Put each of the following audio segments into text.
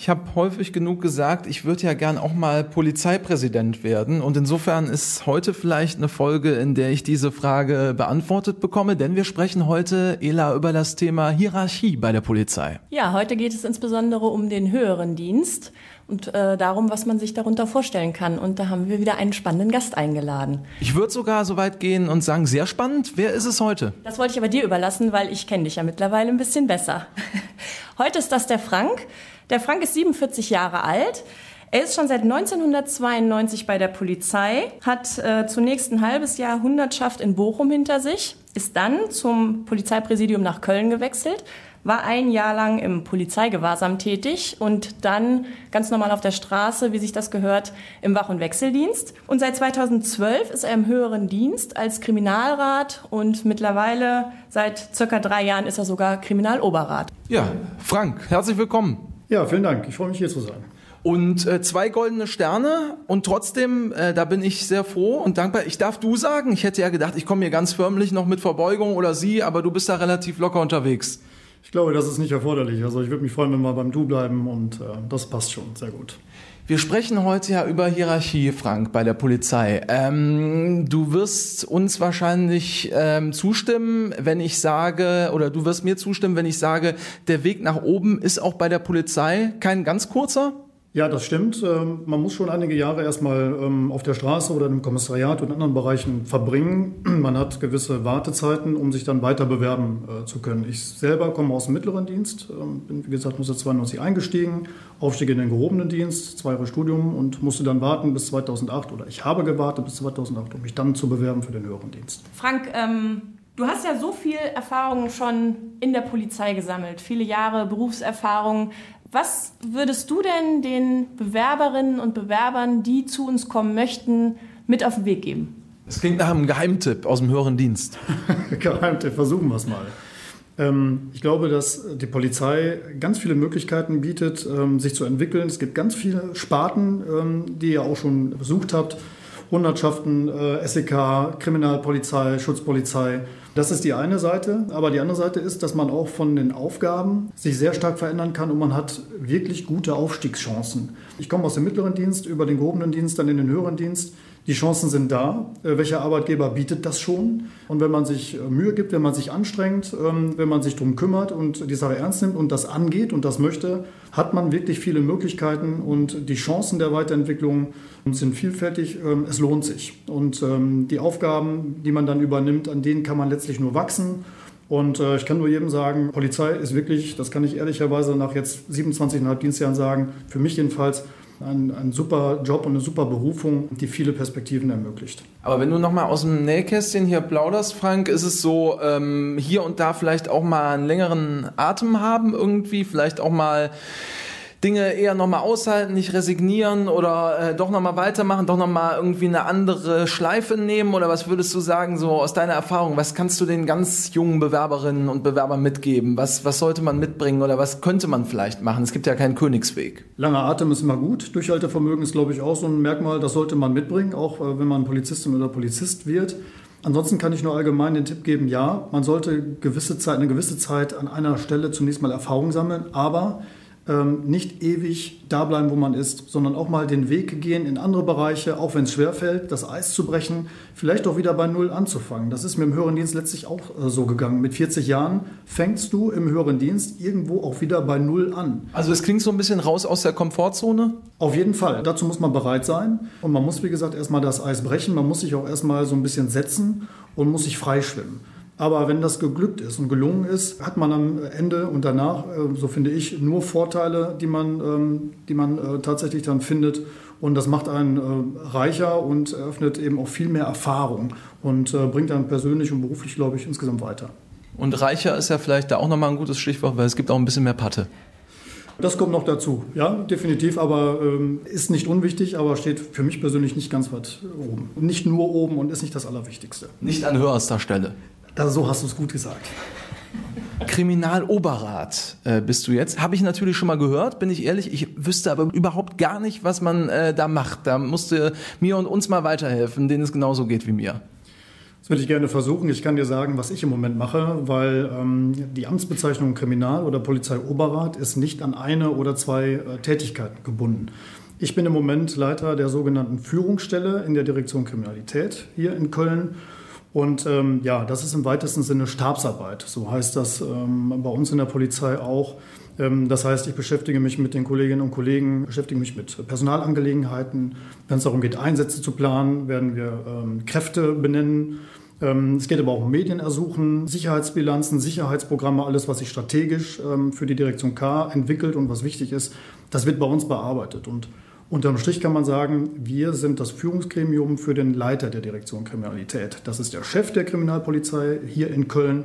Ich habe häufig genug gesagt, ich würde ja gern auch mal Polizeipräsident werden. Und insofern ist heute vielleicht eine Folge, in der ich diese Frage beantwortet bekomme, denn wir sprechen heute, Ela, über das Thema Hierarchie bei der Polizei. Ja, heute geht es insbesondere um den höheren Dienst und äh, darum, was man sich darunter vorstellen kann. Und da haben wir wieder einen spannenden Gast eingeladen. Ich würde sogar so weit gehen und sagen, sehr spannend. Wer ist es heute? Das wollte ich aber dir überlassen, weil ich kenne dich ja mittlerweile ein bisschen besser. Heute ist das der Frank. Der Frank ist 47 Jahre alt. Er ist schon seit 1992 bei der Polizei, hat äh, zunächst ein halbes Jahr Hundertschaft in Bochum hinter sich, ist dann zum Polizeipräsidium nach Köln gewechselt, war ein Jahr lang im Polizeigewahrsam tätig und dann ganz normal auf der Straße, wie sich das gehört, im Wach- und Wechseldienst. Und seit 2012 ist er im höheren Dienst als Kriminalrat und mittlerweile seit circa drei Jahren ist er sogar Kriminaloberrat. Ja, Frank, herzlich willkommen. Ja, vielen Dank. Ich freue mich hier zu sein. Und äh, zwei goldene Sterne und trotzdem, äh, da bin ich sehr froh und dankbar. Ich darf du sagen, ich hätte ja gedacht, ich komme hier ganz förmlich noch mit Verbeugung oder sie, aber du bist da relativ locker unterwegs. Ich glaube, das ist nicht erforderlich. Also ich würde mich freuen, wenn wir beim Du bleiben und äh, das passt schon sehr gut. Wir sprechen heute ja über Hierarchie, Frank, bei der Polizei. Ähm, du wirst uns wahrscheinlich ähm, zustimmen, wenn ich sage, oder du wirst mir zustimmen, wenn ich sage, der Weg nach oben ist auch bei der Polizei kein ganz kurzer? Ja, das stimmt. Ähm, man muss schon einige Jahre erstmal ähm, auf der Straße oder im Kommissariat und anderen Bereichen verbringen. Man hat gewisse Wartezeiten, um sich dann weiter bewerben äh, zu können. Ich selber komme aus dem mittleren Dienst, ähm, bin wie gesagt 1992 eingestiegen, Aufstieg in den gehobenen Dienst, zwei Jahre Studium und musste dann warten bis 2008 oder ich habe gewartet bis 2008, um mich dann zu bewerben für den höheren Dienst. Frank, ähm, du hast ja so viel Erfahrung schon in der Polizei gesammelt, viele Jahre Berufserfahrung. Was würdest du denn den Bewerberinnen und Bewerbern, die zu uns kommen möchten, mit auf den Weg geben? Das klingt nach einem Geheimtipp aus dem höheren Dienst. Geheimtipp, versuchen wir es mal. Ähm, ich glaube, dass die Polizei ganz viele Möglichkeiten bietet, ähm, sich zu entwickeln. Es gibt ganz viele Sparten, ähm, die ihr auch schon besucht habt. Hundertschaften, äh, SEK, Kriminalpolizei, Schutzpolizei. Das ist die eine Seite. Aber die andere Seite ist, dass man auch von den Aufgaben sich sehr stark verändern kann und man hat wirklich gute Aufstiegschancen. Ich komme aus dem mittleren Dienst über den gehobenen Dienst dann in den höheren Dienst. Die Chancen sind da. Äh, welcher Arbeitgeber bietet das schon? Und wenn man sich äh, Mühe gibt, wenn man sich anstrengt, ähm, wenn man sich darum kümmert und die Sache ernst nimmt und das angeht und das möchte, hat man wirklich viele Möglichkeiten und die Chancen der Weiterentwicklung sind vielfältig. Ähm, es lohnt sich. Und ähm, die Aufgaben, die man dann übernimmt, an denen kann man letztlich nur wachsen. Und äh, ich kann nur jedem sagen, Polizei ist wirklich, das kann ich ehrlicherweise nach jetzt 27,5 Dienstjahren sagen, für mich jedenfalls ein, ein super Job und eine super Berufung, die viele Perspektiven ermöglicht. Aber wenn du nochmal aus dem Nähkästchen hier plauderst, Frank, ist es so, ähm, hier und da vielleicht auch mal einen längeren Atem haben irgendwie, vielleicht auch mal Dinge eher nochmal aushalten, nicht resignieren oder äh, doch nochmal weitermachen, doch nochmal irgendwie eine andere Schleife nehmen? Oder was würdest du sagen, so aus deiner Erfahrung, was kannst du den ganz jungen Bewerberinnen und Bewerbern mitgeben? Was, was sollte man mitbringen oder was könnte man vielleicht machen? Es gibt ja keinen Königsweg. Langer Atem ist immer gut. Durchhaltevermögen ist, glaube ich, auch so ein Merkmal, das sollte man mitbringen, auch äh, wenn man Polizistin oder Polizist wird. Ansonsten kann ich nur allgemein den Tipp geben, ja, man sollte gewisse Zeit, eine gewisse Zeit an einer Stelle zunächst mal Erfahrung sammeln, aber ähm, nicht ewig da bleiben, wo man ist, sondern auch mal den Weg gehen in andere Bereiche, auch wenn es schwerfällt, das Eis zu brechen, vielleicht auch wieder bei Null anzufangen. Das ist mir im höheren Dienst letztlich auch äh, so gegangen. Mit 40 Jahren fängst du im höheren Dienst irgendwo auch wieder bei Null an. Also es klingt so ein bisschen raus aus der Komfortzone? Auf jeden Fall. Dazu muss man bereit sein. Und man muss, wie gesagt, erstmal das Eis brechen. Man muss sich auch erstmal so ein bisschen setzen und muss sich freischwimmen. Aber wenn das geglückt ist und gelungen ist, hat man am Ende und danach, äh, so finde ich, nur Vorteile, die man, ähm, die man äh, tatsächlich dann findet. Und das macht einen äh, reicher und eröffnet eben auch viel mehr Erfahrung und bringt einen persönlich und beruflich, glaube ich, insgesamt weiter. Und reicher ist ja vielleicht da auch nochmal ein gutes Stichwort, weil es gibt auch ein bisschen mehr Patte. Das kommt noch dazu, ja, definitiv, aber ähm, ist nicht unwichtig, aber steht für mich persönlich nicht ganz weit oben. Nicht nur oben und ist nicht das Allerwichtigste. Nicht an höherster Stelle. Also so hast du es gut gesagt. Kriminaloberrat äh, bist du jetzt. Habe ich natürlich schon mal gehört, bin ich ehrlich. Ich wüsste aber überhaupt gar nicht, was man äh, da macht. Da musste mir und uns mal weiterhelfen, denen es genauso geht wie mir. würde ich gerne versuchen. Ich kann dir sagen, was ich im Moment mache, weil ähm, die Amtsbezeichnung Kriminal- oder Polizeioberrat ist nicht an eine oder zwei äh, Tätigkeiten gebunden. Ich bin im Moment Leiter der sogenannten Führungsstelle in der Direktion Kriminalität hier in Köln. Und ähm, ja, das ist im weitesten Sinne Stabsarbeit. So heißt das ähm, bei uns in der Polizei auch. Ähm, das heißt, ich beschäftige mich mit den Kolleginnen und Kollegen, beschäftige mich mit Personalangelegenheiten. Wenn es darum geht, Einsätze zu planen, werden wir ähm, Kräfte benennen. Ähm, es geht aber auch um Medienersuchen, Sicherheitsbilanzen, Sicherheitsprogramme, alles, was sich strategisch für die Direktion K entwickelt und was wichtig ist, das wird bei uns bearbeitet. Und Unterm Strich kann man sagen, wir sind das Führungsgremium für den Leiter der Direktion Kriminalität. Das ist der Chef der Kriminalpolizei hier in Köln.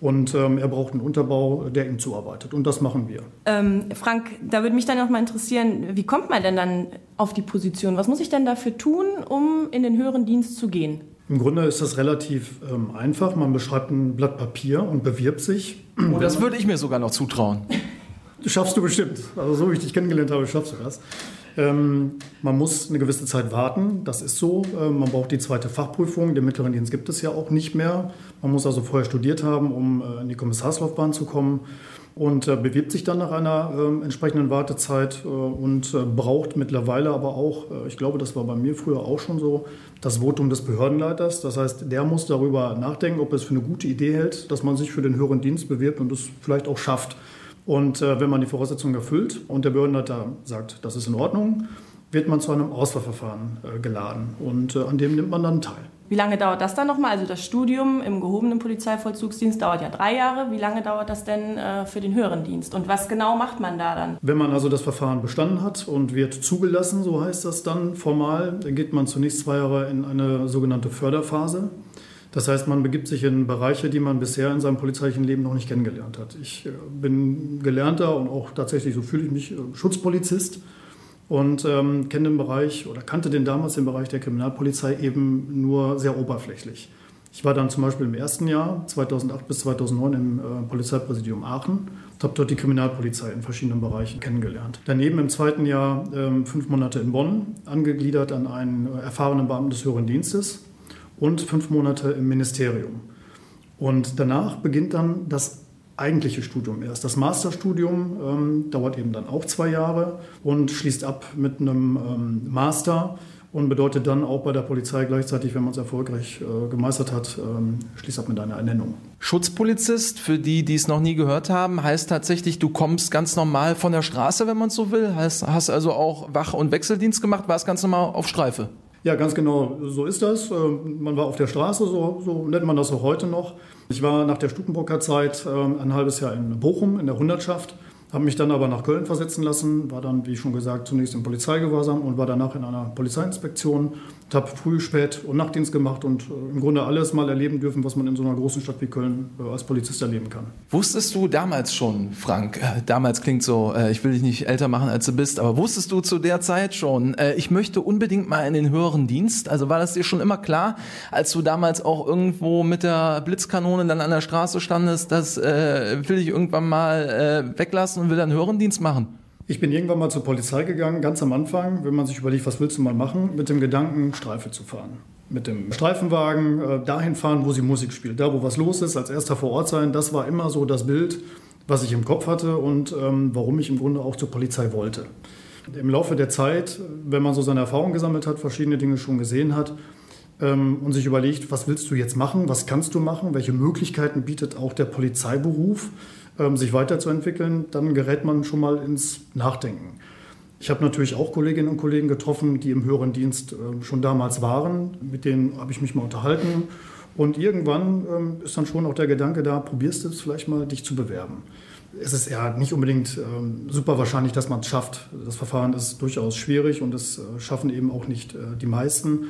Und ähm, er braucht einen Unterbau, der ihm zuarbeitet. Und das machen wir. Ähm, Frank, da würde mich dann auch mal interessieren, wie kommt man denn dann auf die Position? Was muss ich denn dafür tun, um in den höheren Dienst zu gehen? Im Grunde ist das relativ ähm, einfach. Man beschreibt ein Blatt Papier und bewirbt sich. Oh, das würde ich mir sogar noch zutrauen. Schaffst du bestimmt. Also so wie ich dich kennengelernt habe, schaffst du das. Ähm, man muss eine gewisse Zeit warten, das ist so. Ähm, man braucht die zweite Fachprüfung. Den mittleren Dienst gibt es ja auch nicht mehr. Man muss also vorher studiert haben, um äh, in die Kommissarslaufbahn zu kommen und äh, bewirbt sich dann nach einer äh, entsprechenden Wartezeit äh, und äh, braucht mittlerweile aber auch, äh, ich glaube, das war bei mir früher auch schon so, das Votum des Behördenleiters. Das heißt, der muss darüber nachdenken, ob er es für eine gute Idee hält, dass man sich für den höheren Dienst bewirbt und es vielleicht auch schafft. Und äh, wenn man die Voraussetzungen erfüllt und der Behördenleiter sagt, das ist in Ordnung, wird man zu einem Auswahlverfahren äh, geladen und äh, an dem nimmt man dann teil. Wie lange dauert das dann nochmal? Also das Studium im gehobenen Polizeivollzugsdienst dauert ja drei Jahre. Wie lange dauert das denn äh, für den höheren Dienst? Und was genau macht man da dann? Wenn man also das Verfahren bestanden hat und wird zugelassen, so heißt das dann formal, dann geht man zunächst zwei Jahre in eine sogenannte Förderphase. Das heißt, man begibt sich in Bereiche, die man bisher in seinem polizeilichen Leben noch nicht kennengelernt hat. Ich äh, bin gelernter und auch tatsächlich, so fühle ich mich, äh, Schutzpolizist und ähm, kenne den Bereich oder kannte den damals den Bereich der Kriminalpolizei eben nur sehr oberflächlich. Ich war dann zum Beispiel im ersten Jahr, 2008 bis 2009, im äh, Polizeipräsidium Aachen und habe dort die Kriminalpolizei in verschiedenen Bereichen kennengelernt. Daneben im zweiten Jahr ähm, fünf Monate in Bonn, angegliedert an einen äh, erfahrenen Beamten des höheren Dienstes und fünf Monate im Ministerium. Und danach beginnt dann das eigentliche Studium erst. Das Masterstudium ähm, dauert eben dann auch zwei Jahre und schließt ab mit einem ähm, Master und bedeutet dann auch bei der Polizei gleichzeitig, wenn man es erfolgreich äh, gemeistert hat, ähm, schließt ab mit einer Ernennung. Schutzpolizist, für die, die es noch nie gehört haben, heißt tatsächlich, du kommst ganz normal von der Straße, wenn man es so will. Heißt, hast also auch Wach- und Wechseldienst gemacht, warst ganz normal auf Streife. Ja, ganz genau, so ist das. Äh, man war auf der Straße, so, so nennt man das auch heute noch. Ich war nach der Stukenburger Zeit ähm, ein halbes Jahr in Bochum in der Hundertschaft habe mich dann aber nach Köln versetzen lassen, war dann, wie schon gesagt, zunächst im Polizeigewahrsam und war danach in einer Polizeiinspektion habe früh, spät und Nachtdienst gemacht und äh, im Grunde alles mal erleben dürfen, was man in so einer großen Stadt wie Köln äh, als Polizist erleben kann. Wusstest du damals schon, Frank, äh, damals klingt so, ich will dich nicht älter machen, als du bist, aber wusstest du zu der Zeit schon, ich möchte unbedingt mal in den höheren Dienst? Also war das dir schon immer klar, als du damals auch irgendwo mit der Blitzkanone dann an der Straße standest, das will ich irgendwann mal weglassen und will dann Hörendienst machen? Ich bin irgendwann mal zur Polizei gegangen, ganz am Anfang, wenn man sich überlegt, was willst du mal machen, mit dem Gedanken, Streife zu fahren. Mit dem Streifenwagen äh, dahin fahren, wo sie Musik spielt, da wo was los ist, als erster vor Ort sein. Das war immer so das Bild, was ich im Kopf hatte und ähm, warum ich im Grunde auch zur Polizei wollte. Im Laufe der Zeit, wenn man so seine Erfahrungen gesammelt hat, verschiedene Dinge schon gesehen hat ähm, und sich überlegt, was willst du jetzt machen, was kannst du machen, welche Möglichkeiten bietet auch der Polizeiberuf, sich weiterzuentwickeln, dann gerät man schon mal ins Nachdenken. Ich habe natürlich auch Kolleginnen und Kollegen getroffen, die im höheren Dienst äh, schon damals waren. Mit denen habe ich mich mal unterhalten. Und irgendwann ähm, ist dann schon auch der Gedanke da, probierst du es vielleicht mal, dich zu bewerben. Es ist ja nicht unbedingt ähm, super wahrscheinlich, dass man es schafft. Das Verfahren ist durchaus schwierig und das äh, schaffen eben auch nicht äh, die meisten.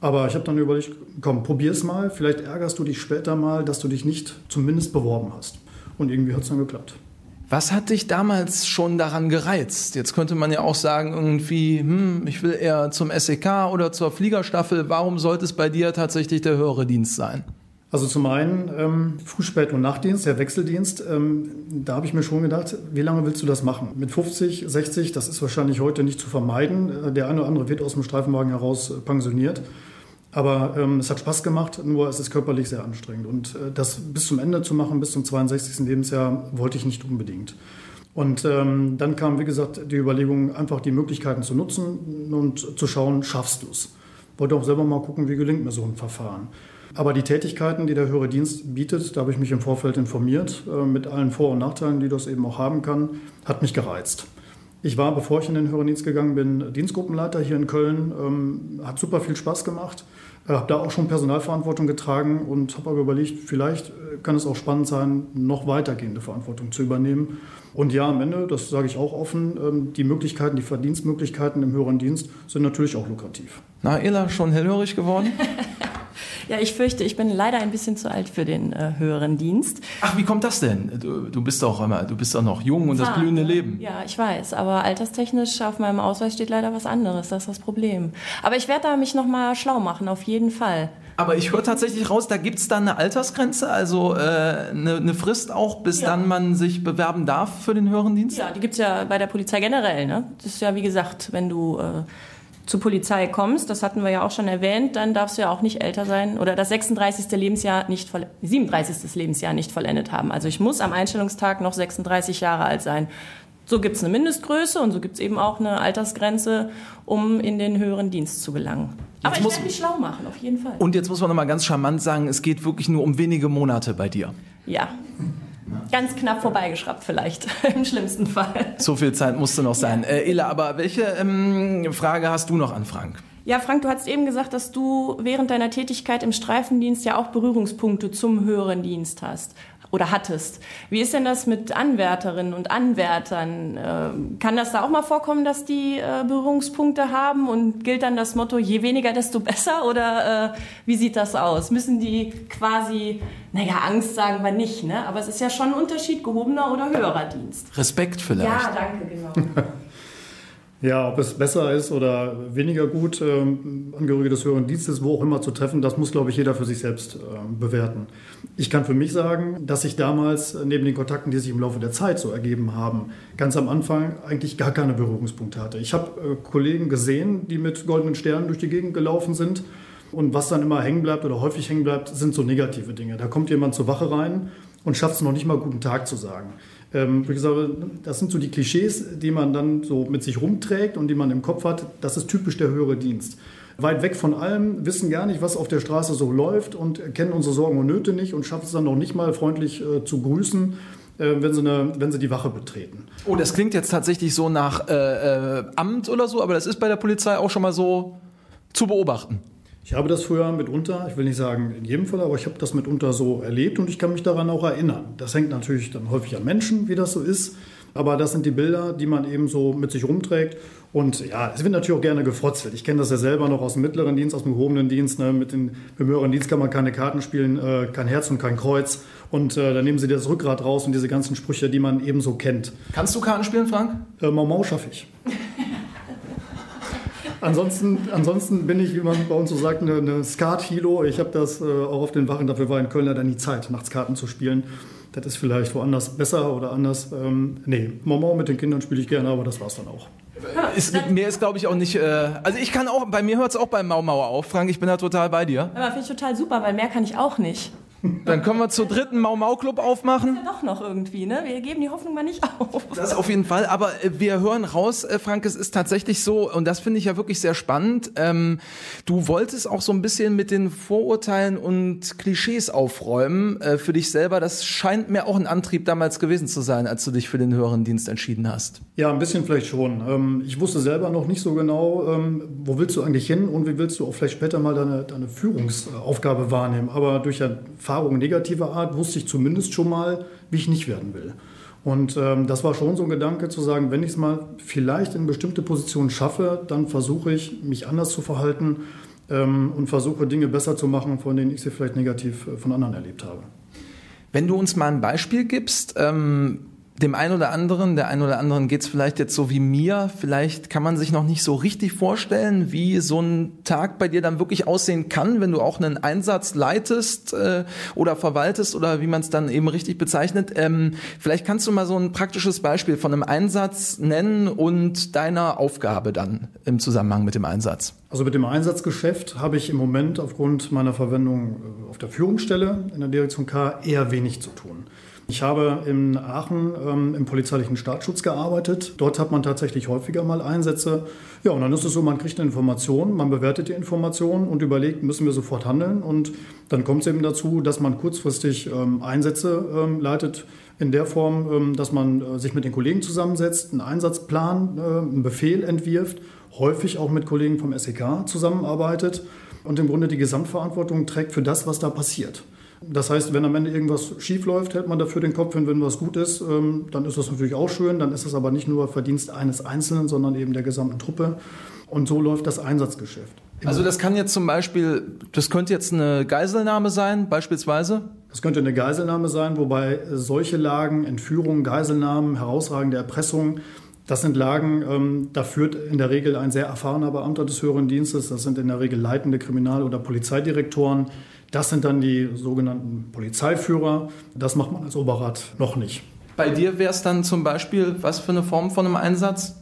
Aber ich habe dann überlegt, komm, probier es mal. Vielleicht ärgerst du dich später mal, dass du dich nicht zumindest beworben hast. Und irgendwie hat es dann geklappt. Was hat dich damals schon daran gereizt? Jetzt könnte man ja auch sagen, irgendwie, hm, ich will eher zum SEK oder zur Fliegerstaffel. Warum sollte es bei dir tatsächlich der höhere Dienst sein? Also zum einen ähm, Früh-, Spät- und Nachtdienst, der Wechseldienst. Ähm, da habe ich mir schon gedacht, wie lange willst du das machen? Mit 50, 60, das ist wahrscheinlich heute nicht zu vermeiden. Äh, der eine oder andere wird aus dem Streifenwagen heraus äh, pensioniert. Aber ähm, es hat Spaß gemacht, nur es ist körperlich sehr anstrengend. Und äh, das bis zum Ende zu machen, bis zum 62. Lebensjahr, wollte ich nicht unbedingt. Und ähm, dann kam, wie gesagt, die Überlegung, einfach die Möglichkeiten zu nutzen und zu schauen, schaffst du es. Wollte auch selber mal gucken, wie gelingt mir so ein Verfahren. Aber die Tätigkeiten, die der höhere Dienst bietet, da habe ich mich im Vorfeld informiert, äh, mit allen Vor- und Nachteilen, die das eben auch haben kann, hat mich gereizt. Ich war, bevor ich in den höheren Dienst gegangen bin, Dienstgruppenleiter hier in Köln. Ähm, hat super viel Spaß gemacht. Habe da auch schon Personalverantwortung getragen und habe aber überlegt, vielleicht äh, kann es auch spannend sein, noch weitergehende Verantwortung zu übernehmen. Und ja, am Ende, das sage ich auch offen, ähm, die Möglichkeiten, die Verdienstmöglichkeiten im höheren Dienst sind natürlich auch lukrativ. Na, Ella, schon hellhörig geworden? Ja, ich fürchte, ich bin leider ein bisschen zu alt für den äh, höheren Dienst. Ach, wie kommt das denn? Du, du bist doch immer, du bist doch noch jung und das blühende Leben. Ja, ich weiß, aber alterstechnisch auf meinem Ausweis steht leider was anderes. Das ist das Problem. Aber ich werde da mich noch mal schlau machen, auf jeden Fall. Aber ich höre tatsächlich raus, da gibt es dann eine Altersgrenze, also äh, eine, eine, Frist auch, bis ja. dann man sich bewerben darf für den höheren Dienst? Ja, die gibt es ja bei der Polizei generell. Ne? Das ist ja, wie gesagt, wenn du äh, zur Polizei kommst, das hatten wir ja auch schon erwähnt, dann darfst du ja auch nicht älter sein oder das 36. Lebensjahr nicht 37. Lebensjahr nicht vollendet haben. Also ich muss am Einstellungstag noch 36 Jahre alt sein. So gibt es eine Mindestgröße und so gibt es eben auch eine Altersgrenze, um in den höheren Dienst zu gelangen. Aber jetzt ich werde mich schlau machen, auf jeden Fall. Und jetzt muss man nochmal ganz charmant sagen, es geht wirklich nur um wenige Monate bei dir. Ja, Ganz knapp vorbeigeschraubt vielleicht, im schlimmsten Fall. So viel Zeit musste noch sein. Ja. Äh, Ela, aber welche ähm, Frage hast du noch an Frank? Ja, Frank, du hast eben gesagt, dass du während deiner Tätigkeit im Streifendienst ja auch Berührungspunkte zum höheren Dienst hast oder hattest. Wie ist denn das mit Anwärterinnen und Anwärtern? Ähm, kann das da auch mal vorkommen, dass die äh, Berührungspunkte haben und gilt dann das Motto, je weniger, desto besser? Oder äh, wie sieht das aus? Müssen die quasi, naja, Angst sagen wir nicht, ne? aber es ist ja schon ein Unterschied, gehobener oder höherer Dienst. Respekt vielleicht. Ja, danke, genau. Ja, ob es besser ist oder weniger gut, ähm, Angehörige des höheren Dienstes, wo auch immer zu treffen, das muss, glaube ich, jeder für sich selbst äh, bewerten. Ich kann für mich sagen, dass ich damals neben den Kontakten, die sich im Laufe der Zeit so ergeben haben, ganz am Anfang eigentlich gar keine Berührungspunkte hatte. Ich habe äh, Kollegen gesehen, die mit goldenen Sternen durch die Gegend gelaufen sind. Und was dann immer hängen bleibt oder häufig hängen bleibt, sind so negative Dinge. Da kommt jemand zur Wache rein und schafft es noch nicht mal guten Tag zu sagen. Ähm, ich sage, das sind so die Klischees, die man dann so mit sich rumträgt und die man im Kopf hat. Das ist typisch der höhere Dienst. Weit weg von allem, wissen gar nicht, was auf der Straße so läuft und kennen unsere Sorgen und Nöte nicht und schaffen es dann noch nicht mal freundlich äh, zu grüßen äh, wenn sie, eine, wenn sie die Wache betreten. Oh, das klingt jetzt tatsächlich so nach äh, äh, Amt oder so, aber das ist bei der Polizei auch schon mal so zu beobachten. Ich habe das früher mitunter, ich will nicht sagen in jedem Fall, aber ich habe das mitunter so erlebt und ich kann mich daran auch erinnern. Das hängt natürlich dann häufig an Menschen, wie das so ist. Aber das sind die Bilder, die man eben so mit sich rumträgt. Und ja, es wird natürlich auch gerne gefrotzelt. Ich kenne das ja selber noch aus dem mittleren Dienst, aus dem gehobenen Dienst. Ne? Mit dem höheren Dienst kann man keine Karten spielen, äh, kein Herz und kein Kreuz. Und äh, dann nehmen sie das Rückgrat raus und diese ganzen Sprüche, die man eben so kennt. Kannst du Karten spielen, Frank? Äh, Mau Mau schaffe ich. ansonsten, ansonsten bin ich, wie man bei uns so sagt, eine, eine Skat-Hilo. Ich habe das äh, auch auf den Wachen, dafür war in Köln leider nie Zeit, nachts Karten zu spielen. Das ist vielleicht woanders besser oder anders. Ähm, nee, Moment mit den Kindern spiele ich gerne, aber das war es dann auch. Ist, mir ist, glaube ich, auch nicht. Äh, also ich kann auch, bei mir hört es auch beim Maumauer auf, Frank. Ich bin da total bei dir. Aber finde ich total super, weil mehr kann ich auch nicht. Dann können wir zur dritten Mau Mau Club aufmachen. Ja doch noch irgendwie, ne? Wir geben die Hoffnung mal nicht auf. Das auf jeden Fall. Aber äh, wir hören raus, äh, Frank, es ist tatsächlich so, und das finde ich ja wirklich sehr spannend. Ähm, du wolltest auch so ein bisschen mit den Vorurteilen und Klischees aufräumen äh, für dich selber. Das scheint mir auch ein Antrieb damals gewesen zu sein, als du dich für den höheren Dienst entschieden hast. Ja, ein bisschen vielleicht schon. Ähm, ich wusste selber noch nicht so genau, ähm, wo willst du eigentlich hin und wie willst du auch vielleicht später mal deine, deine Führungsaufgabe wahrnehmen. Aber durch ein Erfahrungen negativer Art wusste ich zumindest schon mal, wie ich nicht werden will. Und ähm, das war schon so ein Gedanke zu sagen, wenn ich es mal vielleicht in bestimmte Positionen schaffe, dann versuche ich, mich anders zu verhalten ähm, und versuche Dinge besser zu machen, von denen ich sie vielleicht negativ äh, von anderen erlebt habe. Wenn du uns mal ein Beispiel gibst, ähm dem einen oder anderen, der einen oder anderen geht es vielleicht jetzt so wie mir, vielleicht kann man sich noch nicht so richtig vorstellen, wie so ein Tag bei dir dann wirklich aussehen kann, wenn du auch einen Einsatz leitest äh, oder verwaltest oder wie man es dann eben richtig bezeichnet. Ähm, vielleicht kannst du mal so ein praktisches Beispiel von einem Einsatz nennen und deiner Aufgabe dann im Zusammenhang mit dem Einsatz. Also mit dem Einsatzgeschäft habe ich im Moment aufgrund meiner Verwendung äh, auf der Führungsstelle in der Direktion K eher wenig zu tun. Ich habe in Aachen ähm, im polizeilichen Staatsschutz gearbeitet. Dort hat man tatsächlich häufiger mal Einsätze. Ja, und dann ist es so, man kriegt eine Information, man bewertet die Information und überlegt, müssen wir sofort handeln. Und dann kommt es eben dazu, dass man kurzfristig ähm, Einsätze ähm, leitet in der Form, ähm, dass man äh, sich mit den Kollegen zusammensetzt, einen Einsatzplan, äh, einen Befehl entwirft, häufig auch mit Kollegen vom SEK zusammenarbeitet und im Grunde die Gesamtverantwortung trägt für das, was da passiert. Das heißt, wenn am Ende irgendwas schief läuft, hält man dafür den Kopf hin. Wenn was gut ist, ähm, dann ist das natürlich auch schön. Dann ist es aber nicht nur Verdienst eines Einzelnen, sondern eben der gesamten Truppe. Und so läuft das Einsatzgeschäft. Also das kann jetzt zum Beispiel, das könnte jetzt eine Geiselnahme sein, beispielsweise? Das könnte eine Geiselnahme sein, wobei solche Lagen, Entführungen, Geiselnahmen, herausragende Erpressungen, das sind Lagen, ähm, da führt in der Regel ein sehr erfahrener Beamter des höheren Dienstes. Das sind in der Regel leitende Kriminal- oder Polizeidirektoren. Das sind dann die sogenannten Polizeiführer. Das macht man als Oberrat noch nicht. Bei dir wäre es dann zum Beispiel was für eine Form von einem Einsatz?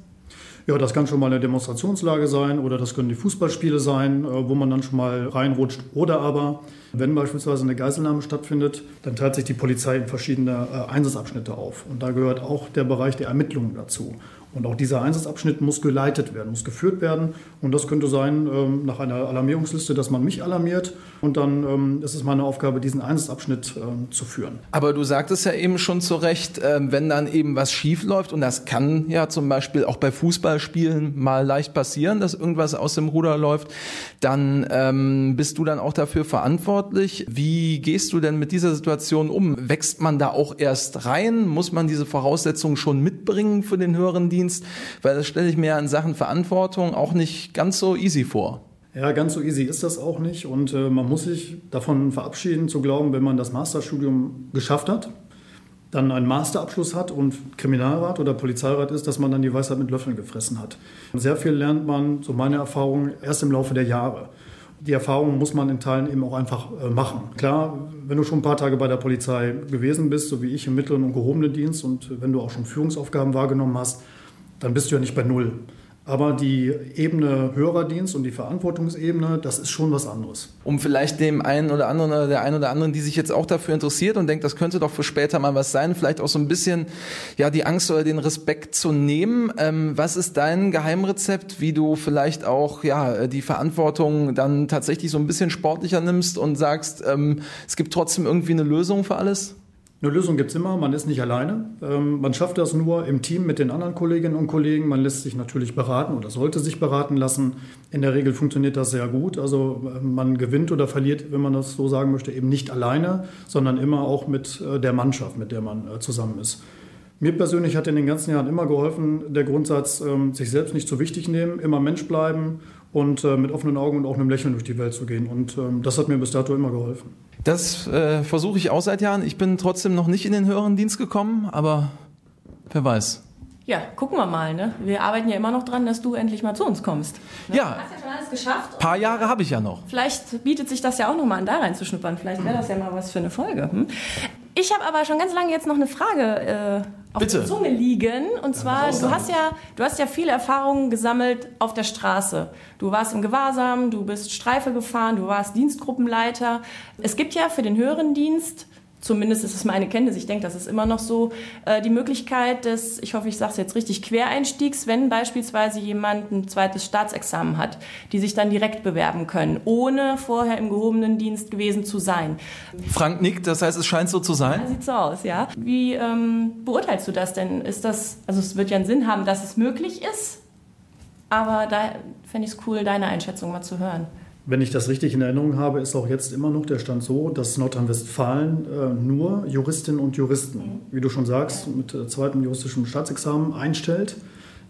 Ja, das kann schon mal eine Demonstrationslage sein oder das können die Fußballspiele sein, äh, wo man dann schon mal reinrutscht. Oder aber, wenn beispielsweise eine Geiselnahme stattfindet, dann teilt sich die Polizei in verschiedene äh, Einsatzabschnitte auf. Und da gehört auch der Bereich der Ermittlungen dazu. Und auch dieser Einsatzabschnitt muss geleitet werden, muss geführt werden. Und das könnte sein ähm, nach einer Alarmierungsliste, dass man mich alarmiert. Und dann ähm, ist es meine Aufgabe, diesen Einsatzabschnitt ähm, zu führen. Aber du sagtest ja eben schon zu Recht, ähm, wenn dann eben was schief läuft, und das kann ja zum Beispiel auch bei Fußballspielen mal leicht passieren, dass irgendwas aus dem Ruder läuft, dann ähm, bist du dann auch dafür verantwortlich. Wie gehst du denn mit dieser Situation um? Wächst man da auch erst rein? Muss man diese Voraussetzungen schon mitbringen für den höheren Dienst? Dienst, weil das stelle ich mir in Sachen Verantwortung auch nicht ganz so easy vor. Ja, ganz so easy ist das auch nicht. Und äh, man muss sich davon verabschieden, zu glauben, wenn man das Masterstudium geschafft hat, dann einen Masterabschluss hat und Kriminalrat oder Polizeirat ist, dass man dann die Weisheit mit Löffeln gefressen hat. Sehr viel lernt man, so meine Erfahrung, erst im Laufe der Jahre. Die Erfahrung muss man in Teilen eben auch einfach äh, machen. Klar, wenn du schon ein paar Tage bei der Polizei gewesen bist, so wie ich im mittleren und gehobenen Dienst und wenn du auch schon Führungsaufgaben wahrgenommen hast, dann bist du ja nicht bei Null. Aber die Ebene Hörerdienst und die Verantwortungsebene, das ist schon was anderes. Um vielleicht dem einen oder anderen oder der einen oder anderen, die sich jetzt auch dafür interessiert und denkt, das könnte doch für später mal was sein, vielleicht auch so ein bisschen ja die Angst oder den Respekt zu nehmen. Ähm, was ist dein Geheimrezept, wie du vielleicht auch ja die Verantwortung dann tatsächlich so ein bisschen sportlicher nimmst und sagst, ähm, es gibt trotzdem irgendwie eine Lösung für alles? Eine Lösung gibt es immer, man ist nicht alleine. Ähm, man schafft das nur im Team mit den anderen Kolleginnen und Kollegen. Man lässt sich natürlich beraten oder sollte sich beraten lassen. In der Regel funktioniert das sehr gut. Also äh, man gewinnt oder verliert, wenn man das so sagen möchte, eben nicht alleine, sondern immer auch mit äh, der Mannschaft, mit der man äh, zusammen ist. Mir persönlich hat in den ganzen Jahren immer geholfen, der Grundsatz, ähm, sich selbst nicht zu wichtig nehmen, immer Mensch bleiben und mit offenen Augen und auch einem Lächeln durch die Welt zu gehen. Und ähm, das hat mir bis dato immer geholfen. Das äh, versuche ich auch seit Jahren. Ich bin trotzdem noch nicht in den höheren Dienst gekommen, aber wer weiß. Ja, gucken wir mal. Ne? Wir arbeiten ja immer noch dran, dass du endlich mal zu uns kommst. Ne? Ja. Du hast ja schon alles geschafft. Ein paar Jahre habe ich ja noch. Vielleicht bietet sich das ja auch noch mal an, da reinzuschnuppern. Vielleicht wäre das ja mal was für eine Folge. Hm? Ich habe aber schon ganz lange jetzt noch eine Frage äh, auf Bitte. der Zunge liegen. Und zwar, du hast, ja, du hast ja viele Erfahrungen gesammelt auf der Straße. Du warst im Gewahrsam, du bist Streife gefahren, du warst Dienstgruppenleiter. Es gibt ja für den höheren Dienst zumindest ist es meine Kenntnis, ich denke, das ist immer noch so, äh, die Möglichkeit des, ich hoffe, ich sage es jetzt richtig, Quereinstiegs, wenn beispielsweise jemand ein zweites Staatsexamen hat, die sich dann direkt bewerben können, ohne vorher im gehobenen Dienst gewesen zu sein. Frank nickt, das heißt, es scheint so zu sein? Ja, sieht so aus, ja. Wie ähm, beurteilst du das denn? Ist das, also es wird ja einen Sinn haben, dass es möglich ist, aber da fände ich es cool, deine Einschätzung mal zu hören. Wenn ich das richtig in Erinnerung habe, ist auch jetzt immer noch der Stand so, dass Nordrhein-Westfalen äh, nur Juristinnen und Juristen, mhm. wie du schon sagst, mit äh, zweitem juristischen Staatsexamen einstellt,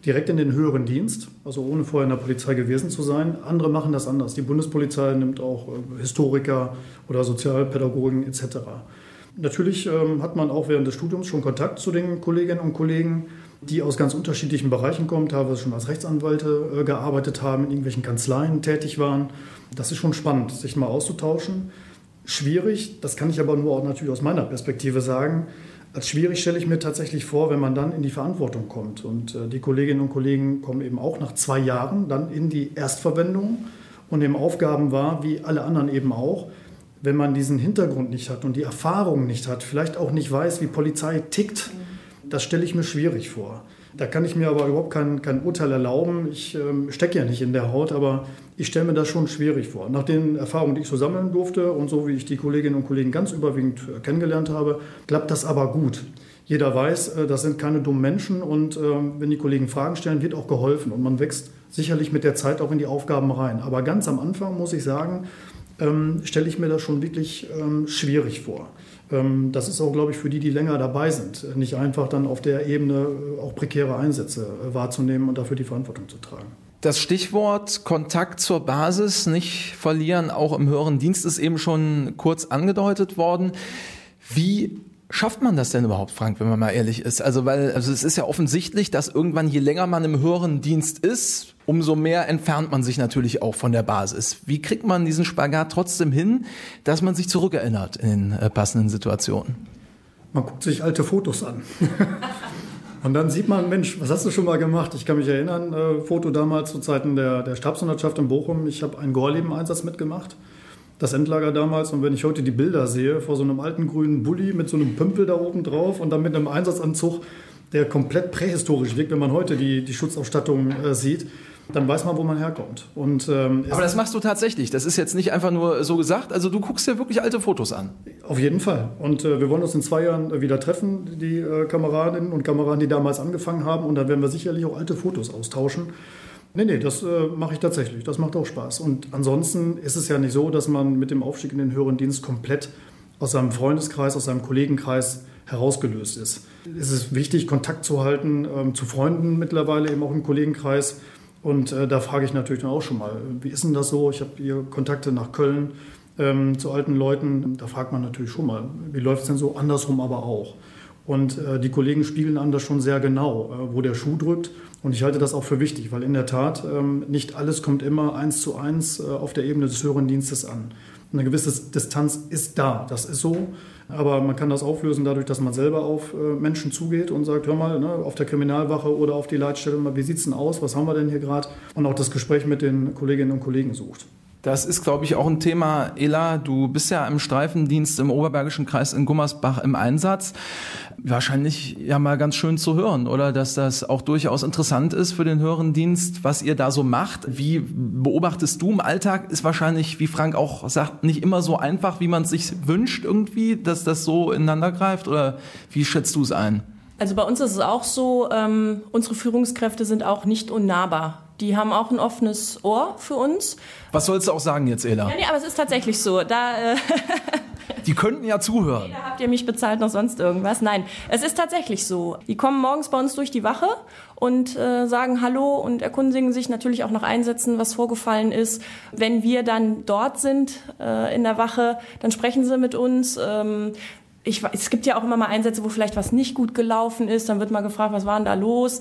direkt in den höheren Dienst, also ohne vorher in der Polizei gewesen zu sein. Andere machen das anders. Die Bundespolizei nimmt auch äh, Historiker oder Sozialpädagogen etc. Natürlich ähm, hat man auch während des Studiums schon Kontakt zu den Kolleginnen und Kollegen, die aus ganz unterschiedlichen Bereichen kommen, teilweise schon als Rechtsanwälte äh, gearbeitet haben, in irgendwelchen Kanzleien tätig waren. Das ist schon spannend, sich mal auszutauschen. Schwierig, das kann ich aber nur auch natürlich aus meiner Perspektive sagen, als schwierig stelle ich mir tatsächlich vor, wenn man dann in die Verantwortung kommt. Und äh, die Kolleginnen und Kollegen kommen eben auch nach zwei Jahren dann in die Erstverwendung und nehmen Aufgaben wahr, wie alle anderen eben auch. Wenn man diesen Hintergrund nicht hat und die Erfahrung nicht hat, vielleicht auch nicht weiß, wie Polizei tickt, das stelle ich mir schwierig vor. Da kann ich mir aber überhaupt kein, kein Urteil erlauben. Ich ähm, stecke ja nicht in der Haut, aber ich stelle mir das schon schwierig vor. Nach den Erfahrungen, die ich so sammeln durfte und so wie ich die Kolleginnen und Kollegen ganz überwiegend äh, kennengelernt habe, klappt das aber gut. Jeder weiß, äh, das sind keine dummen Menschen und äh, wenn die Kollegen Fragen stellen, wird auch geholfen und man wächst sicherlich mit der Zeit auch in die Aufgaben rein. Aber ganz am Anfang muss ich sagen, ähm, stelle ich mir das schon wirklich ähm, schwierig vor. Ähm, das ist auch, glaube ich, für die, die länger dabei sind, nicht einfach dann auf der Ebene äh, auch prekäre Einsätze äh, wahrzunehmen und dafür die Verantwortung zu tragen. Das Stichwort Kontakt zur Basis nicht verlieren, auch im höheren Dienst, ist eben schon kurz angedeutet worden. Wie schafft man das denn überhaupt, Frank, wenn man mal ehrlich ist? Also, weil, also es ist ja offensichtlich, dass irgendwann, je länger man im höheren Dienst ist, umso mehr entfernt man sich natürlich auch von der Basis. Wie kriegt man diesen Spagat trotzdem hin, dass man sich zurückerinnert in äh, passenden Situationen? Man guckt sich alte Fotos an. Und dann sieht man, Mensch, was hast du schon mal gemacht? Ich kann mich erinnern, äh, Foto damals zu Zeiten der, der Stabshundertschaft in Bochum. Ich habe einen Gorleben-Einsatz mitgemacht das Endlager damals. Und wenn ich heute die Bilder sehe, vor so einem alten grünen Bulli mit so einem Pümpel da oben drauf und dann mit einem Einsatzanzug, der komplett prähistorisch wirkt, wenn man heute die, die Schutzausstattung äh, sieht, dann weiß man, wo man herkommt. Und, ähm, Aber das machst du tatsächlich. Das ist jetzt nicht einfach nur so gesagt. Also du guckst ja wirklich alte Fotos an. Auf jeden Fall. Und äh, wir wollen uns in zwei Jahren wieder treffen, die äh, Kameradinnen und Kameraden, die damals angefangen haben. Und dann werden wir sicherlich auch alte Fotos austauschen. Nee, nee, das äh, mache ich tatsächlich. Das macht auch Spaß. Und ansonsten ist es ja nicht so, dass man mit dem Aufstieg in den höheren Dienst komplett aus seinem Freundeskreis, aus seinem Kollegenkreis herausgelöst ist. Es ist wichtig, Kontakt zu halten ähm, zu Freunden mittlerweile, eben auch im Kollegenkreis. Und äh, da frage ich natürlich dann auch schon mal, wie ist denn das so? Ich habe hier Kontakte nach Köln ähm, zu alten Leuten. Da fragt man natürlich schon mal, wie läuft es denn so? Andersrum aber auch. Und äh, die Kollegen spiegeln an das schon sehr genau, äh, wo der Schuh drückt. Und ich halte das auch für wichtig, weil in der Tat ähm, nicht alles kommt immer eins zu eins äh, auf der Ebene des höheren Dienstes an. Eine gewisse Distanz ist da, das ist so. Aber man kann das auflösen dadurch, dass man selber auf äh, Menschen zugeht und sagt, hör mal, ne, auf der Kriminalwache oder auf die Leitstelle, wie sieht es denn aus, was haben wir denn hier gerade? Und auch das Gespräch mit den Kolleginnen und Kollegen sucht. Das ist, glaube ich, auch ein Thema. Ela, du bist ja im Streifendienst im Oberbergischen Kreis in Gummersbach im Einsatz. Wahrscheinlich ja mal ganz schön zu hören, oder? Dass das auch durchaus interessant ist für den höheren Dienst, was ihr da so macht. Wie beobachtest du im Alltag? Ist wahrscheinlich, wie Frank auch sagt, nicht immer so einfach, wie man es sich wünscht irgendwie, dass das so ineinander greift? Oder wie schätzt du es ein? Also bei uns ist es auch so, ähm, unsere Führungskräfte sind auch nicht unnahbar. Die haben auch ein offenes Ohr für uns. Was sollst du auch sagen jetzt, Ela? Ja, nee, aber es ist tatsächlich so. Da, äh Die könnten ja zuhören. Da habt ihr mich bezahlt noch sonst irgendwas? Nein, es ist tatsächlich so. Die kommen morgens bei uns durch die Wache und äh, sagen Hallo und erkundigen sich natürlich auch nach Einsätzen, was vorgefallen ist. Wenn wir dann dort sind äh, in der Wache, dann sprechen sie mit uns. Ähm, ich, es gibt ja auch immer mal Einsätze, wo vielleicht was nicht gut gelaufen ist. Dann wird mal gefragt, was war denn da los?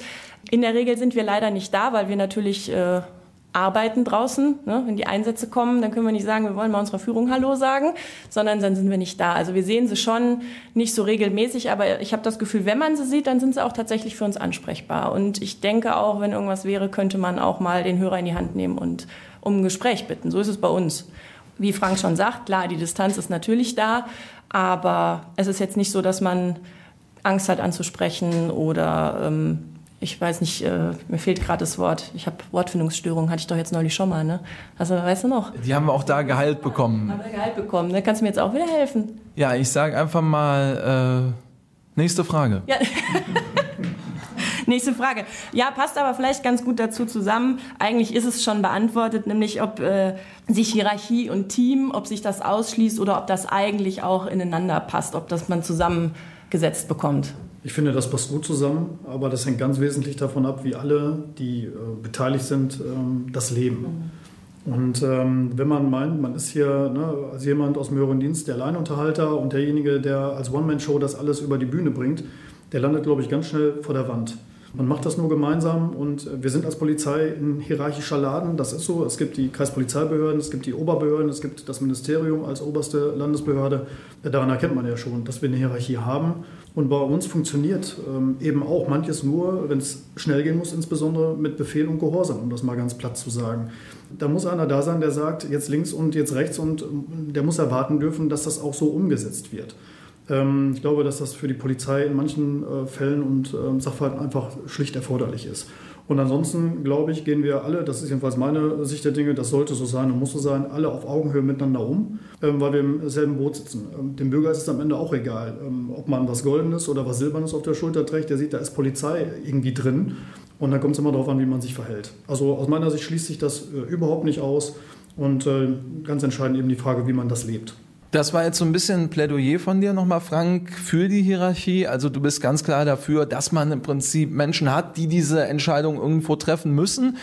In der Regel sind wir leider nicht da, weil wir natürlich äh, arbeiten draußen. Ne? Wenn die Einsätze kommen, dann können wir nicht sagen, wir wollen mal unserer Führung Hallo sagen, sondern dann sind wir nicht da. Also wir sehen sie schon nicht so regelmäßig, aber ich habe das Gefühl, wenn man sie sieht, dann sind sie auch tatsächlich für uns ansprechbar. Und ich denke auch, wenn irgendwas wäre, könnte man auch mal den Hörer in die Hand nehmen und um ein Gespräch bitten. So ist es bei uns. Wie Frank schon sagt, klar, die Distanz ist natürlich da, aber es ist jetzt nicht so, dass man Angst hat anzusprechen oder ähm, ich weiß nicht, äh, mir fehlt gerade das Wort. Ich habe Wortfindungsstörung, hatte ich doch jetzt neulich schon mal. Ne? Also weißt du noch? Die haben wir auch da Gehalt bekommen. Haben wir Gehalt bekommen. Ne? Kannst du mir jetzt auch wieder helfen? Ja, ich sage einfach mal äh, nächste Frage. Ja. Nächste Frage. Ja, passt aber vielleicht ganz gut dazu zusammen. Eigentlich ist es schon beantwortet, nämlich ob äh, sich Hierarchie und Team, ob sich das ausschließt oder ob das eigentlich auch ineinander passt, ob das man zusammengesetzt bekommt. Ich finde, das passt gut zusammen, aber das hängt ganz wesentlich davon ab, wie alle, die äh, beteiligt sind, ähm, das leben. Und ähm, wenn man meint, man ist hier ne, als jemand aus dem höheren Dienst der Alleinunterhalter und derjenige, der als One-Man-Show das alles über die Bühne bringt, der landet, glaube ich, ganz schnell vor der Wand. Man macht das nur gemeinsam und wir sind als Polizei ein hierarchischer Laden. Das ist so. Es gibt die Kreispolizeibehörden, es gibt die Oberbehörden, es gibt das Ministerium als oberste Landesbehörde. Daran erkennt man ja schon, dass wir eine Hierarchie haben. Und bei uns funktioniert ähm, eben auch manches nur, wenn es schnell gehen muss, insbesondere mit Befehl und Gehorsam, um das mal ganz platt zu sagen. Da muss einer da sein, der sagt, jetzt links und jetzt rechts und der muss erwarten dürfen, dass das auch so umgesetzt wird. Ähm, ich glaube, dass das für die Polizei in manchen äh, Fällen und ähm, Sachverhalten einfach schlicht erforderlich ist. Und ansonsten, glaube ich, gehen wir alle, das ist jedenfalls meine Sicht der Dinge, das sollte so sein und muss so sein, alle auf Augenhöhe miteinander um, ähm, weil wir im selben Boot sitzen. Dem Bürger ist es am Ende auch egal, ob man was Goldenes oder was Silbernes auf der Schulter trägt, der sieht, da ist Polizei irgendwie drin. Und dann kommt es immer darauf an, wie man sich verhält. Also aus meiner Sicht schließt sich das äh, überhaupt nicht aus. Und äh, ganz entscheidend eben die Frage, wie man das lebt. Das war jetzt so ein bisschen ein Plädoyer von dir nochmal, Frank, für die Hierarchie. Also du bist ganz klar dafür, dass man im Prinzip Menschen hat, die diese Entscheidung irgendwo treffen müssen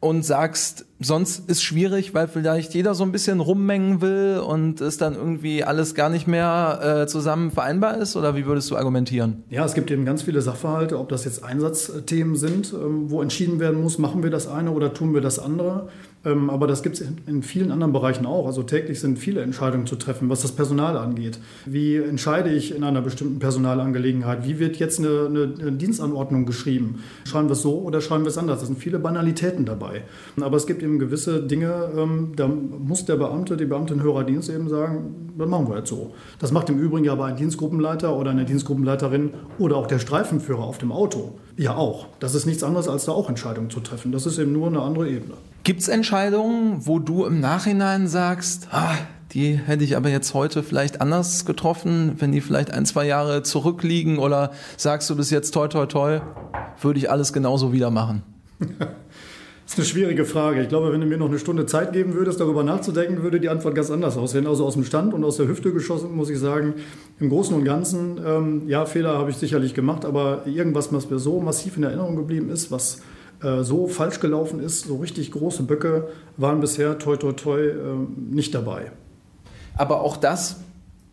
und sagst, sonst ist schwierig, weil vielleicht jeder so ein bisschen rummengen will und es dann irgendwie alles gar nicht mehr äh, zusammen vereinbar ist? Oder wie würdest du argumentieren? Ja, es gibt eben ganz viele Sachverhalte, ob das jetzt Einsatzthemen sind, ähm, wo entschieden werden muss, machen wir das eine oder tun wir das andere. Ähm, aber das gibt es in vielen anderen Bereichen auch. Also täglich sind viele Entscheidungen zu treffen, was das Personal angeht. Wie entscheide ich in einer bestimmten Personalangelegenheit? Wie wird jetzt eine, eine Dienstanordnung geschrieben? Schreiben wir es so oder schreiben wir es anders? Da sind viele Banalitäten dabei. Aber es gibt eben gewisse Dinge, ähm, da muss der Beamte, die Beamtin höherer Dienst eben sagen, das machen wir jetzt so. Das macht im Übrigen aber ein Dienstgruppenleiter oder eine Dienstgruppenleiterin oder auch der Streifenführer auf dem Auto. Ja, auch. Das ist nichts anderes, als da auch Entscheidungen zu treffen. Das ist eben nur eine andere Ebene. Gibt es Entscheidungen, wo du im Nachhinein sagst, ah, die hätte ich aber jetzt heute vielleicht anders getroffen, wenn die vielleicht ein, zwei Jahre zurückliegen oder sagst du bis jetzt toi toi toi, würde ich alles genauso wieder machen? Das ist eine schwierige Frage. Ich glaube, wenn du mir noch eine Stunde Zeit geben würdest, darüber nachzudenken, würde die Antwort ganz anders aussehen. Also aus dem Stand und aus der Hüfte geschossen, muss ich sagen, im Großen und Ganzen, ähm, ja, Fehler habe ich sicherlich gemacht, aber irgendwas, was mir so massiv in Erinnerung geblieben ist, was äh, so falsch gelaufen ist, so richtig große Böcke waren bisher toi toi toi äh, nicht dabei. Aber auch das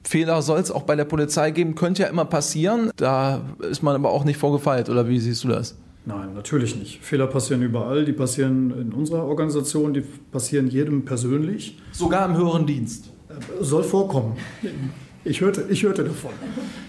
Fehler soll es auch bei der Polizei geben, könnte ja immer passieren. Da ist man aber auch nicht vorgefeilt, oder wie siehst du das? Nein, natürlich nicht. Fehler passieren überall. Die passieren in unserer Organisation, die passieren jedem persönlich. Sogar im höheren Dienst. Äh, soll vorkommen. Ich hörte, ich hörte davon.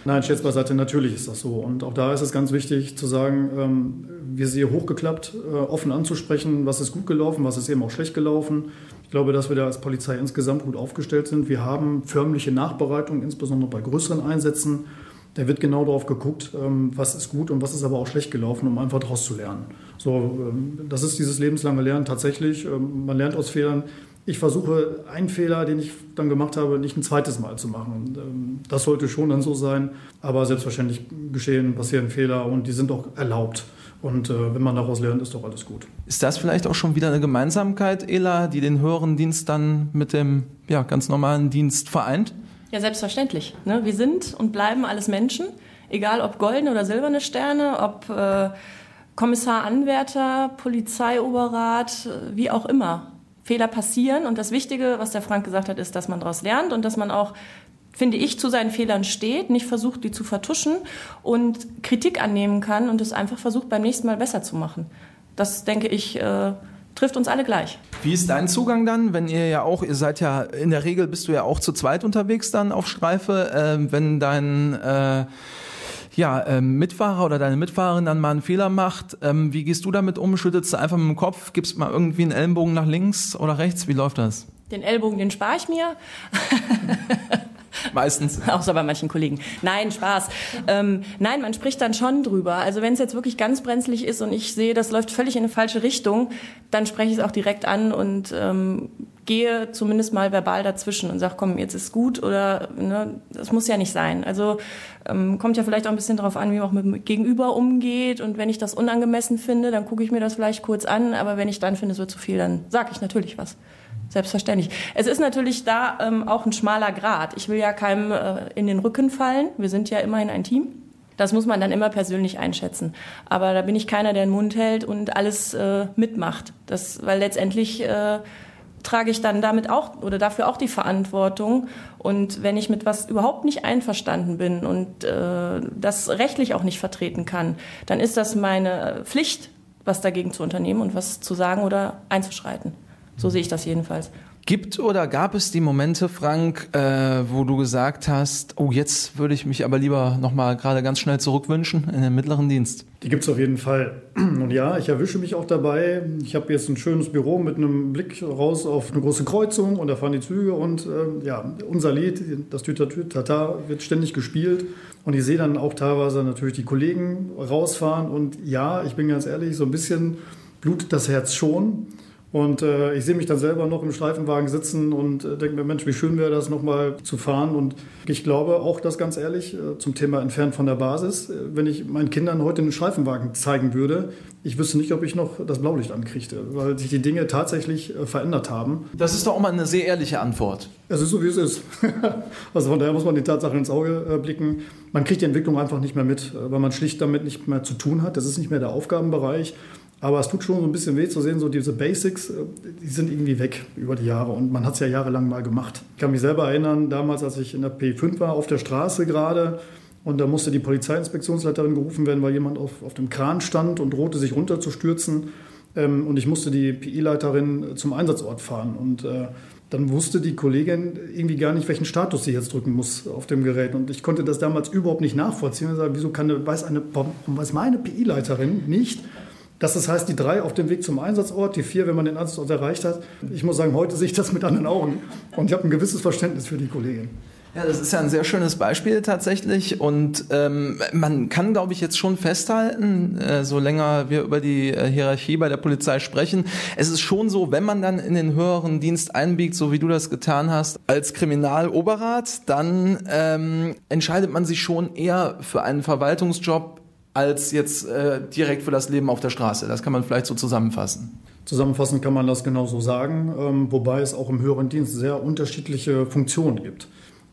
Nein, Scherz beiseite, natürlich ist das so. Und auch da ist es ganz wichtig zu sagen, ähm, wir sind hier hochgeklappt, äh, offen anzusprechen, was ist gut gelaufen, was ist eben auch schlecht gelaufen. Ich glaube, dass wir da als Polizei insgesamt gut aufgestellt sind. Wir haben förmliche Nachbereitung, insbesondere bei größeren Einsätzen. Da wird genau darauf geguckt, ähm, was ist gut und was ist aber auch schlecht gelaufen, um einfach daraus zu lernen. So, ähm, das ist dieses lebenslange Lernen tatsächlich. Ähm, man lernt aus Fehlern. Ich versuche, einen Fehler, den ich dann gemacht habe, nicht ein zweites Mal zu machen. Das sollte schon dann so sein. Aber selbstverständlich geschehen, passieren Fehler und die sind auch erlaubt. Und äh, wenn man daraus lernt, ist doch alles gut. Ist das vielleicht auch schon wieder eine Gemeinsamkeit, Ela, die den höheren Dienst dann mit dem ja, ganz normalen Dienst vereint? Ja, selbstverständlich. Ne? Wir sind und bleiben alles Menschen, egal ob goldene oder silberne Sterne, ob äh, Kommissar, Anwärter, Polizeioberrat, äh, wie auch immer. Fehler passieren und das Wichtige, was der Frank gesagt hat, ist, dass man daraus lernt und dass man auch finde ich, zu seinen Fehlern steht, nicht versucht, die zu vertuschen und Kritik annehmen kann und es einfach versucht, beim nächsten Mal besser zu machen. Das, denke ich, äh, trifft uns alle gleich. Wie ist dein Zugang dann, wenn ihr ja auch, ihr seid ja, in der Regel bist du ja auch zu zweit unterwegs dann auf Streife, äh, wenn dein äh, ja, ähm, Mitfahrer oder deine Mitfahrerin dann mal einen Fehler macht, ähm, wie gehst du damit um? Schüttelst du einfach mit dem Kopf, gibst mal irgendwie einen Ellenbogen nach links oder rechts? Wie läuft das? Den Ellbogen, den spare ich mir. Meistens. Außer bei manchen Kollegen. Nein, Spaß. Ähm, nein, man spricht dann schon drüber. Also wenn es jetzt wirklich ganz brenzlig ist und ich sehe, das läuft völlig in eine falsche Richtung, dann spreche ich es auch direkt an und ähm, gehe zumindest mal verbal dazwischen und sage, komm, jetzt ist gut oder ne, das muss ja nicht sein. Also ähm, kommt ja vielleicht auch ein bisschen darauf an, wie man auch mit dem Gegenüber umgeht und wenn ich das unangemessen finde, dann gucke ich mir das vielleicht kurz an, aber wenn ich dann finde, es wird zu viel, dann sage ich natürlich was. Selbstverständlich. Es ist natürlich da ähm, auch ein schmaler Grad. Ich will ja keinem äh, in den Rücken fallen. Wir sind ja immerhin ein Team. Das muss man dann immer persönlich einschätzen. Aber da bin ich keiner, der den Mund hält und alles äh, mitmacht. Das, weil letztendlich äh, trage ich dann damit auch oder dafür auch die Verantwortung. Und wenn ich mit was überhaupt nicht einverstanden bin und äh, das rechtlich auch nicht vertreten kann, dann ist das meine Pflicht, was dagegen zu unternehmen und was zu sagen oder einzuschreiten. So sehe ich das jedenfalls. Gibt oder gab es die Momente, Frank, äh, wo du gesagt hast, oh, jetzt würde ich mich aber lieber nochmal gerade ganz schnell zurückwünschen in den mittleren Dienst? Die gibt es auf jeden Fall. Und ja, ich erwische mich auch dabei. Ich habe jetzt ein schönes Büro mit einem Blick raus auf eine große Kreuzung und da fahren die Züge und äh, ja, unser Lied, das Tütatütata, wird ständig gespielt. Und ich sehe dann auch teilweise natürlich die Kollegen rausfahren und ja, ich bin ganz ehrlich, so ein bisschen blutet das Herz schon. Und äh, ich sehe mich dann selber noch im Streifenwagen sitzen und äh, denke mir, Mensch, wie schön wäre das, nochmal zu fahren. Und ich glaube auch, das ganz ehrlich, äh, zum Thema entfernt von der Basis, äh, wenn ich meinen Kindern heute einen Streifenwagen zeigen würde, ich wüsste nicht, ob ich noch das Blaulicht ankriegte, weil sich die Dinge tatsächlich äh, verändert haben. Das ist doch auch mal eine sehr ehrliche Antwort. Es ist so, wie es ist. also von daher muss man die Tatsache ins Auge äh, blicken. Man kriegt die Entwicklung einfach nicht mehr mit, weil man schlicht damit nicht mehr zu tun hat. Das ist nicht mehr der Aufgabenbereich. Aber es tut schon so ein bisschen weh zu sehen, so diese Basics, äh, die sind irgendwie weg über die Jahre und man hat es ja jahrelang mal gemacht. Ich kann mich selber erinnern, damals, als ich in der P5 war, auf der Straße gerade und da musste die Polizeiinspektionsleiterin gerufen werden, weil jemand auf, auf dem Kran stand und drohte sich runterzustürzen ähm, und ich musste die PI-Leiterin zum Einsatzort fahren und äh, dann wusste die Kollegin irgendwie gar nicht, welchen Status sie jetzt drücken muss auf dem Gerät. Und ich konnte das damals überhaupt nicht nachvollziehen. Ich sage, wieso kann, weiß, eine, weiß meine PI-Leiterin nicht, das, heißt, die drei auf dem Weg zum Einsatzort, die vier, wenn man den Einsatzort erreicht hat. Ich muss sagen, heute sehe ich das mit anderen Augen und ich habe ein gewisses Verständnis für die Kollegin. Ja, das ist ja ein sehr schönes Beispiel tatsächlich und ähm, man kann, glaube ich, jetzt schon festhalten, äh, so länger wir über die äh, Hierarchie bei der Polizei sprechen, es ist schon so, wenn man dann in den höheren Dienst einbiegt, so wie du das getan hast, als Kriminaloberrat, dann ähm, entscheidet man sich schon eher für einen Verwaltungsjob als jetzt äh, direkt für das Leben auf der Straße. Das kann man vielleicht so zusammenfassen. Zusammenfassend kann man das genauso sagen, ähm, wobei es auch im höheren Dienst sehr unterschiedliche Funktionen gibt.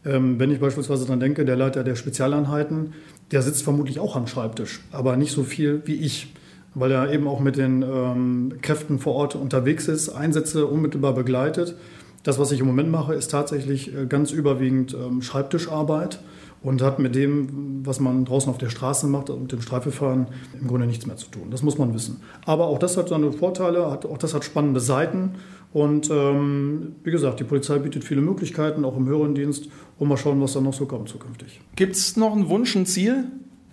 Ähm, wenn ich beispielsweise dann denke, der Leiter der Spezialeinheiten, der sitzt vermutlich auch am Schreibtisch, aber nicht so viel wie ich, weil er eben auch mit den ähm, Kräften vor Ort unterwegs ist, Einsätze unmittelbar begleitet. Das, was ich im Moment mache, ist tatsächlich äh, ganz überwiegend ähm, Schreibtischarbeit und hat mit dem, was man draußen auf der Straße macht, mit dem Streifefahren, im Grunde nichts mehr zu tun. Das muss man wissen. Aber auch das hat seine Vorteile, hat, auch das hat spannende Seiten. Und ähm, wie gesagt, die Polizei bietet viele Möglichkeiten, auch im höheren Dienst. Und mal schauen, was da noch so kommt zukünftig. Gibt es noch einen Wunsch, ein Ziel?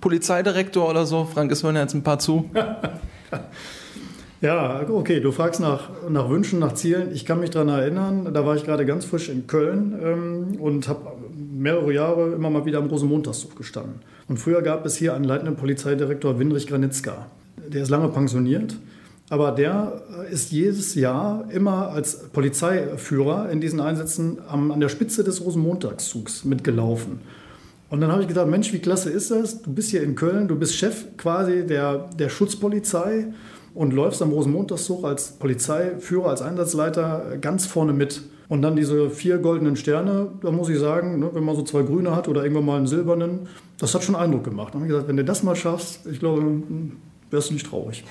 Polizeidirektor oder so? Frank, es hören jetzt ein paar zu. Ja, okay, du fragst nach, nach Wünschen, nach Zielen. Ich kann mich daran erinnern, da war ich gerade ganz frisch in Köln ähm, und habe mehrere Jahre immer mal wieder am Rosenmontagszug gestanden. Und früher gab es hier einen leitenden Polizeidirektor, Winrich Granitzka. Der ist lange pensioniert, aber der ist jedes Jahr immer als Polizeiführer in diesen Einsätzen an der Spitze des Rosenmontagszugs mitgelaufen. Und dann habe ich gedacht, Mensch, wie klasse ist das? Du bist hier in Köln, du bist Chef quasi der, der Schutzpolizei und läufst am Rosenmontagszug als Polizeiführer, als Einsatzleiter ganz vorne mit. Und dann diese vier goldenen Sterne, da muss ich sagen, ne, wenn man so zwei grüne hat oder irgendwann mal einen silbernen, das hat schon Eindruck gemacht. Da habe ich gesagt, wenn du das mal schaffst, ich glaube, wärst du nicht traurig.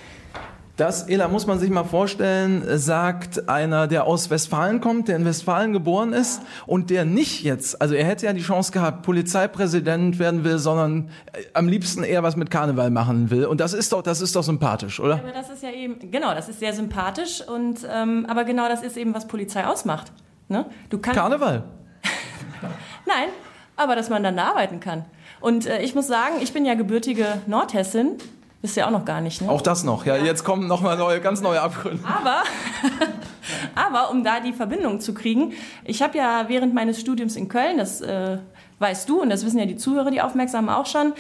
Das, Ela, muss man sich mal vorstellen, sagt einer, der aus Westfalen kommt, der in Westfalen geboren ist und der nicht jetzt, also er hätte ja die Chance gehabt, Polizeipräsident werden will, sondern äh, am liebsten eher was mit Karneval machen will. Und das ist doch, das ist doch sympathisch, oder? aber das ist ja eben, genau, das ist sehr sympathisch und, ähm, aber genau das ist eben, was Polizei ausmacht. Ne? Du kannst, Karneval? Nein, aber dass man dann da arbeiten kann. Und äh, ich muss sagen, ich bin ja gebürtige Nordhessin Wisst ihr auch noch gar nicht, ne? Auch das noch, ja. ja. Jetzt kommen nochmal neue, ganz neue Abgründe. Aber, aber um da die Verbindung zu kriegen, ich habe ja während meines Studiums in Köln, das äh, weißt du und das wissen ja die Zuhörer, die Aufmerksamen auch schon,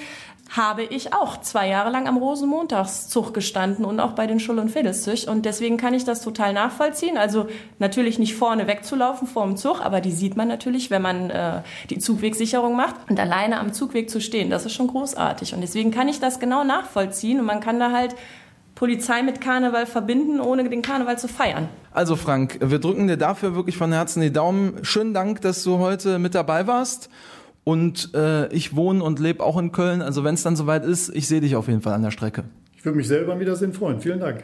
habe ich auch zwei Jahre lang am Rosenmontagszug gestanden und auch bei den Schull- und Fädelszug. Und deswegen kann ich das total nachvollziehen. Also natürlich nicht vorne wegzulaufen vor dem Zug, aber die sieht man natürlich, wenn man äh, die Zugwegsicherung macht. Und alleine am Zugweg zu stehen, das ist schon großartig. Und deswegen kann ich das genau nachvollziehen. Und man kann da halt Polizei mit Karneval verbinden, ohne den Karneval zu feiern. Also Frank, wir drücken dir dafür wirklich von Herzen die Daumen. Schönen Dank, dass du heute mit dabei warst. Und äh, ich wohne und lebe auch in Köln. Also wenn es dann soweit ist, ich sehe dich auf jeden Fall an der Strecke. Ich würde mich selber Wiedersehen freuen. Vielen Dank.